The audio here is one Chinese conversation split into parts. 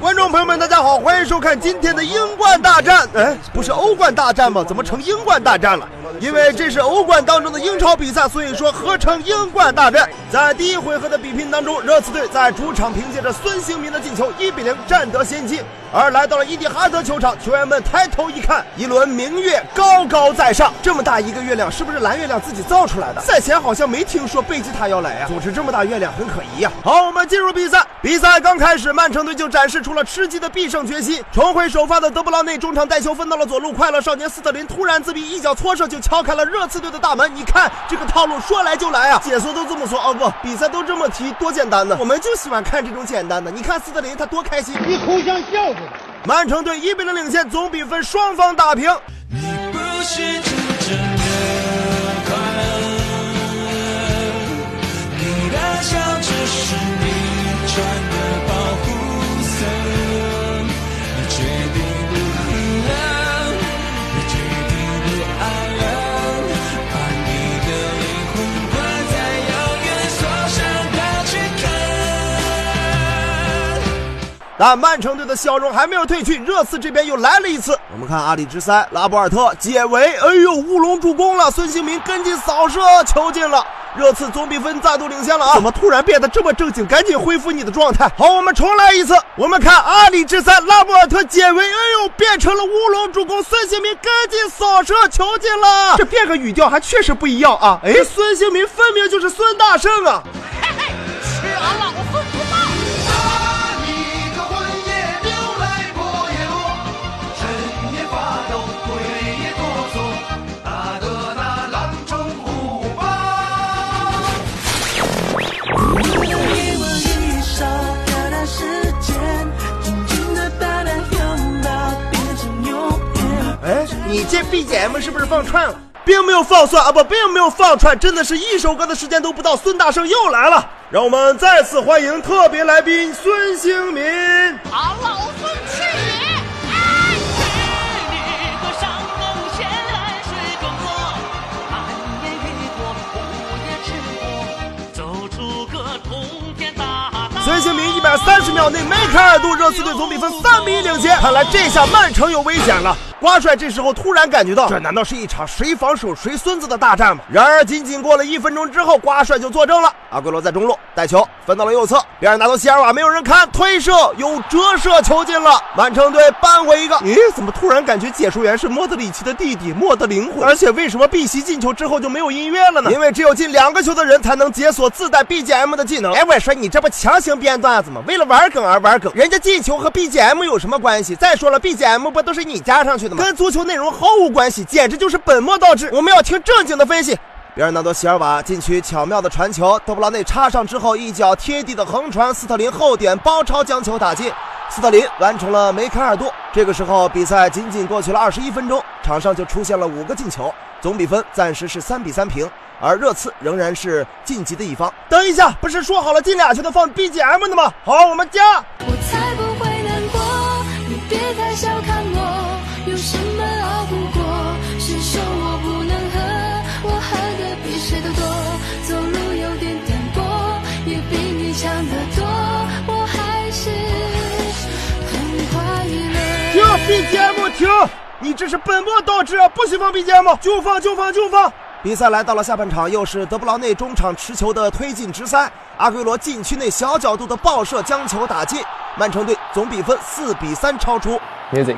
观众朋友们，大家好，欢迎收看今天的英冠大战。哎，不是欧冠大战吗？怎么成英冠大战了？因为这是欧冠当中的英超比赛，所以说合成英冠大战。在第一回合的比拼当中，热刺队在主场凭借着孙兴民的进球，一比零占得先机。而来到了伊蒂哈德球场，球员们抬头一看，一轮明月高高在上。这么大一个月亮，是不是蓝月亮自己造出来的？赛前好像没听说贝吉塔要来呀。总之，这么大月亮很可疑呀。好，我们进入比赛。比赛刚开始，曼城队就展示出了吃鸡的必胜决心。重回首发的德布劳内中场带球分到了左路，快乐少年斯特林突然自闭，一脚搓射就敲开了热刺队的大门。你看这个套路，说来就来啊！解说都这么说哦，不，比赛都这么踢，多简单呢。我们就喜欢看这种简单的。你看斯特林他多开心，你哭像笑子。曼城队一比零领先，总比分双方打平。你不是真正的快乐，你的笑只是你穿。但曼城队的笑容还没有褪去，热刺这边又来了一次。我们看阿里之塞、拉波尔特解围，哎呦，乌龙助攻了！孙兴民跟进扫射，球进了，热刺总比分再度领先了啊！怎么突然变得这么正经？赶紧恢复你的状态。好，我们重来一次。我们看阿里之三、拉波尔特解围，哎呦，变成了乌龙助攻，孙兴民跟进扫射，球进了。这变个语调还确实不一样啊！哎，孙兴民分明就是孙大圣啊！BGM 是不是放串了？并没有放串啊，不，并没有放串，真的是一首歌的时间都不到，孙大圣又来了，让我们再次欢迎特别来宾孙兴民。好，老孙去也！孙兴民一百三十秒内梅开二度，热刺队总比分三比一领先。看来这下曼城有危险了。瓜帅这时候突然感觉到，这难道是一场谁防守谁孙子的大战吗？然而仅仅过了一分钟之后，瓜帅就作证了。阿圭罗在中路带球分到了右侧，别人拿到席尔瓦，没有人看，推射有折射球进了，曼城队扳回一个。咦，怎么突然感觉解说员是莫德里奇的弟弟莫德灵魂？而且为什么碧玺进球之后就没有音乐了呢？因为只有进两个球的人才能解锁自带 BGM 的技能。哎，我说你这不强行编段子吗？为了玩梗而玩梗，人家进球和 BGM 有什么关系？再说了，BGM 不都是你加上去？跟足球内容毫无关系，简直就是本末倒置。我们要听正经的分析。比尔纳多·席尔瓦禁区巧妙的传球，德布劳内插上之后，一脚贴地的横传，斯特林后点包抄将球打进，斯特林完成了梅开二度。这个时候，比赛仅仅过去了二十一分钟，场上就出现了五个进球，总比分暂时是三比三平，而热刺仍然是晋级的一方。等一下，不是说好了进俩球的放 BGM 的吗？好，我们加。我才不，BGM 停，你这是本末倒置，不许放 BGM，就放就放就放。比赛来到了下半场，又是德布劳内中场持球的推进直塞，阿圭罗禁区内小角度的爆射将球打进，曼城队总比分四比三超出。Music。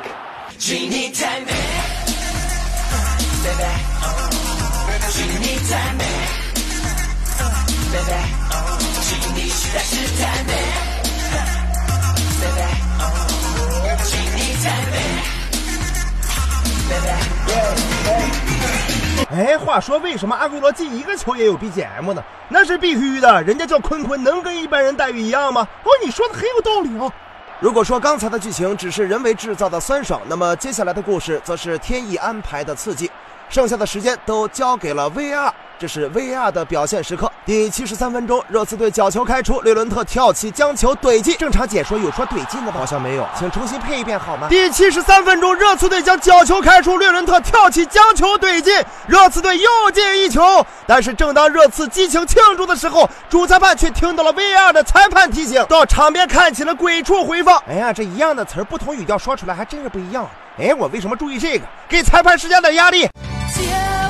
哎，话说为什么阿圭罗进一个球也有 BGM 呢？那是必须的，人家叫坤坤，能跟一般人待遇一样吗？哦，你说的很有道理哦。如果说刚才的剧情只是人为制造的酸爽，那么接下来的故事则是天意安排的刺激。剩下的时间都交给了 VR，这是 VAR 的表现时刻。第七十三分钟，热刺队角球开出，略伦特跳起将球怼进。正常解说有说怼进的吗？好像没有，请重新配一遍好吗？第七十三分钟，热刺队将角球开出，略伦特跳起将球怼进，热刺队又进一球。但是正当热刺激情庆祝的时候，主裁判却听到了 VAR 的裁判提醒，到场边看起了鬼畜回放。哎呀，这一样的词儿，不同语调说出来还真是不一样。哎，我为什么注意这个？给裁判施加点压力。借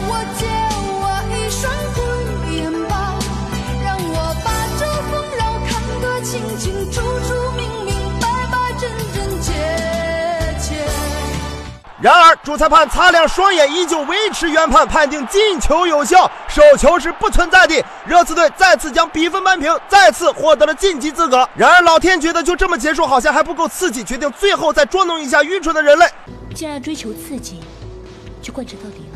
我借我然而，主裁判擦亮双眼，依旧维持原判，判定进球有效，手球是不存在的。热刺队再次将比分扳平，再次获得了晋级资格。然而，老天觉得就这么结束好像还不够刺激，决定最后再捉弄一下愚蠢的人类。既然追求刺激，就贯彻到底。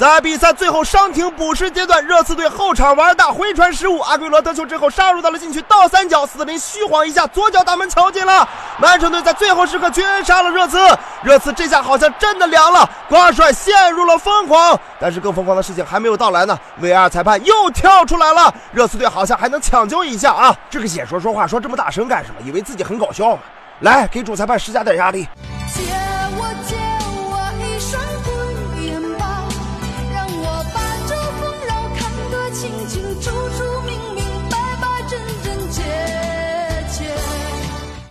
在比赛最后伤停补时阶段，热刺队后场玩大回传失误，阿圭罗得球之后杀入到了禁区倒三角，斯林虚晃一下，左脚大门球进了。曼城队在最后时刻绝杀了热刺，热刺这下好像真的凉了，瓜帅陷入了疯狂。但是更疯狂的事情还没有到来呢，VR 裁判又跳出来了，热刺队好像还能抢救一下啊！这个解说说话说这么大声干什么？以为自己很搞笑吗？来，给主裁判施加点压力。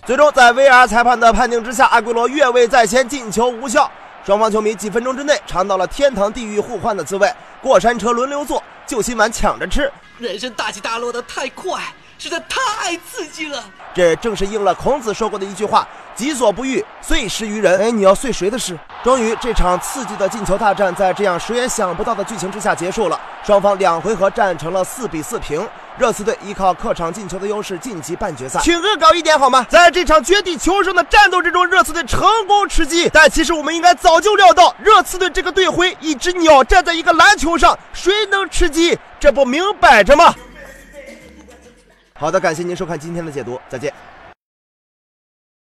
最终，在 VR 裁判的判定之下，阿圭罗越位在先，进球无效。双方球迷几分钟之内尝到了天堂地狱互换的滋味，过山车轮流坐，救心丸抢着吃。人生大起大落的太快，实在太刺激了。这正是应了孔子说过的一句话：“己所不欲，遂施于人。”哎，你要遂谁的事？终于，这场刺激的进球大战在这样谁也想不到的剧情之下结束了。双方两回合战成了四比四平。热刺队依靠客场进球的优势晋级半决赛，请恶搞一点好吗？在这场绝地求生的战斗之中，热刺队成功吃鸡。但其实我们应该早就料到，热刺队这个队徽，一只鸟站在一个篮球上，谁能吃鸡？这不明摆着吗？好的，感谢您收看今天的解读，再见。